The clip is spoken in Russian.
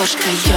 кошка я.